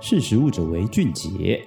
识时务者为俊杰。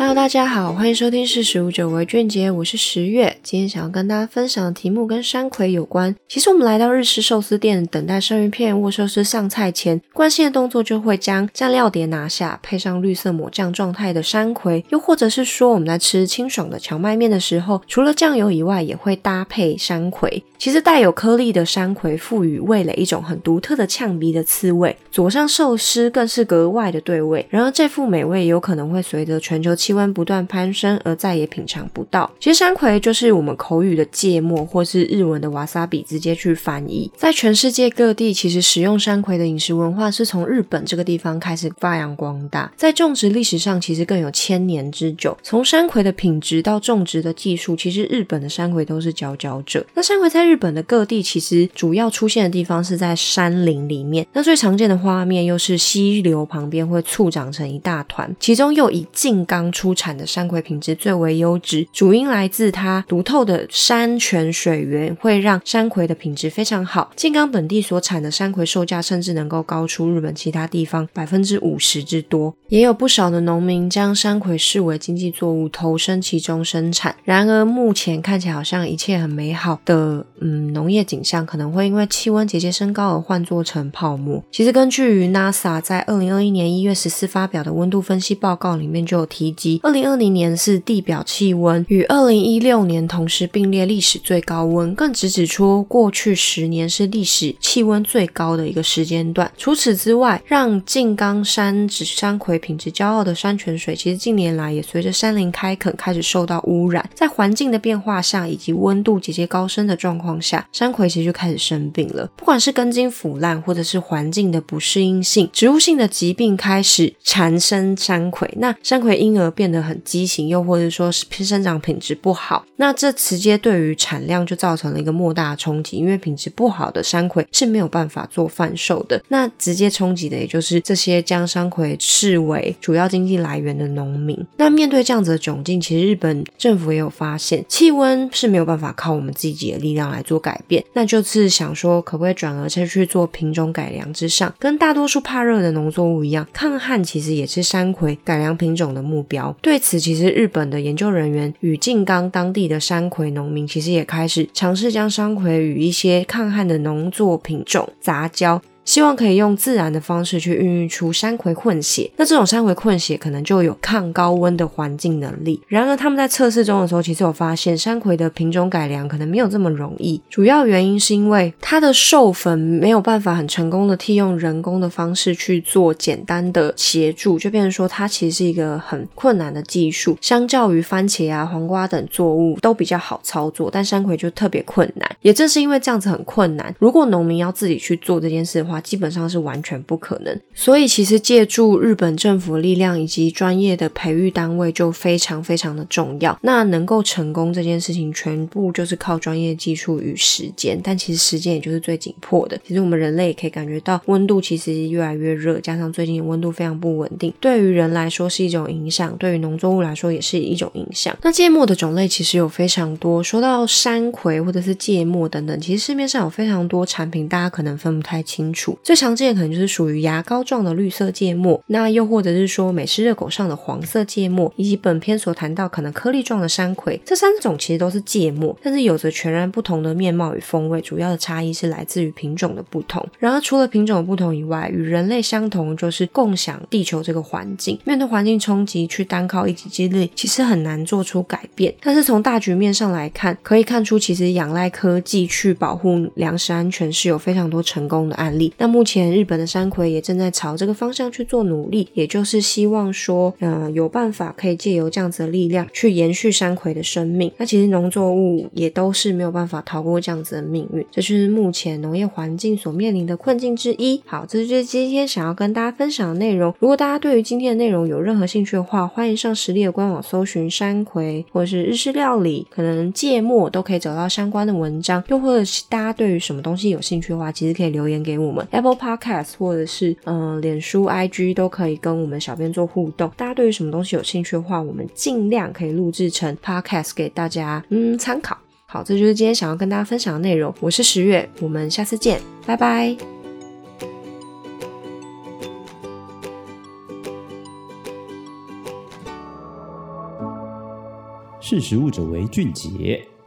Hello，大家好，欢迎收听《识食物者为俊杰》，我是十月。今天想要跟大家分享的题目跟山葵有关。其实我们来到日式寿司店，等待生鱼片或寿司上菜前，惯性的动作就会将蘸料碟拿下，配上绿色抹酱状态的山葵，又或者是说我们在吃清爽的荞麦面的时候，除了酱油以外，也会搭配山葵。其实带有颗粒的山葵赋予味蕾一种很独特的呛鼻的刺味，佐上寿司更是格外的对味。然而这副美味有可能会随着全球气温不断攀升而再也品尝不到。其实山葵就是我们口语的芥末，或是日文的瓦萨比，直接去翻译。在全世界各地，其实使用山葵的饮食文化是从日本这个地方开始发扬光大。在种植历史上，其实更有千年之久。从山葵的品质到种植的技术，其实日本的山葵都是佼佼者。那山葵在日本的各地其实主要出现的地方是在山林里面，那最常见的画面又是溪流旁边会簇长成一大团，其中又以静冈出产的山葵品质最为优质，主因来自它独透的山泉水源，会让山葵的品质非常好。静冈本地所产的山葵售价甚至能够高出日本其他地方百分之五十之多，也有不少的农民将山葵视为经济作物，投身其中生产。然而目前看起来好像一切很美好的，嗯。农业景象可能会因为气温节节升高而幻作成泡沫。其实，根据于 NASA 在二零二一年一月十四发表的温度分析报告里面就有提及，二零二零年是地表气温与二零一六年同时并列历史最高温，更直指出过去十年是历史气温最高的一个时间段。除此之外，让静冈山指山葵品质骄傲的山泉水，其实近年来也随着山林开垦开始受到污染，在环境的变化下以及温度节节高升的状况下。山葵其实就开始生病了，不管是根茎腐烂，或者是环境的不适应性，植物性的疾病开始缠身山葵，那山葵因而变得很畸形，又或者说是生长品质不好，那这直接对于产量就造成了一个莫大的冲击，因为品质不好的山葵是没有办法做贩售的，那直接冲击的也就是这些将山葵视为主要经济来源的农民。那面对这样子的窘境，其实日本政府也有发现，气温是没有办法靠我们自己的力量来做改变。那就是想说，可不可以转而再去做品种改良之上，跟大多数怕热的农作物一样，抗旱其实也是山葵改良品种的目标。对此，其实日本的研究人员与静冈当地的山葵农民，其实也开始尝试将山葵与一些抗旱的农作品种杂交。希望可以用自然的方式去孕育出山葵混血，那这种山葵混血可能就有抗高温的环境能力。然而他们在测试中的时候，其实有发现山葵的品种改良可能没有这么容易。主要原因是因为它的授粉没有办法很成功的替用人工的方式去做简单的协助，就变成说它其实是一个很困难的技术。相较于番茄啊、黄瓜等作物都比较好操作，但山葵就特别困难。也正是因为这样子很困难，如果农民要自己去做这件事的话，基本上是完全不可能，所以其实借助日本政府力量以及专业的培育单位就非常非常的重要。那能够成功这件事情，全部就是靠专业技术与时间。但其实时间也就是最紧迫的。其实我们人类也可以感觉到温度其实越来越热，加上最近温度非常不稳定，对于人来说是一种影响，对于农作物来说也是一种影响。那芥末的种类其实有非常多，说到山葵或者是芥末等等，其实市面上有非常多产品，大家可能分不太清楚。最常见可能就是属于牙膏状的绿色芥末，那又或者是说美式热狗上的黄色芥末，以及本篇所谈到可能颗粒状的山葵，这三种其实都是芥末，但是有着全然不同的面貌与风味。主要的差异是来自于品种的不同。然而，除了品种的不同以外，与人类相同就是共享地球这个环境。面对环境冲击，去单靠一己之力，其实很难做出改变。但是从大局面上来看，可以看出其实仰赖科技去保护粮食安全是有非常多成功的案例。那目前日本的山葵也正在朝这个方向去做努力，也就是希望说，嗯、有办法可以借由这样子的力量去延续山葵的生命。那其实农作物也都是没有办法逃过这样子的命运，这就是目前农业环境所面临的困境之一。好，这就是今天想要跟大家分享的内容。如果大家对于今天的内容有任何兴趣的话，欢迎上实力的官网搜寻山葵或者是日式料理，可能芥末都可以找到相关的文章。又或者是大家对于什么东西有兴趣的话，其实可以留言给我们 apple podcast 或者是嗯脸书 ig 都可以跟我们小编做互动。大家对于什么东西有兴趣的话我们尽量可以录制成 podcast 给大家嗯参考。好这就是今天想要跟大家分享的内容。我是十月我们下次见。拜拜。识时务者为俊杰。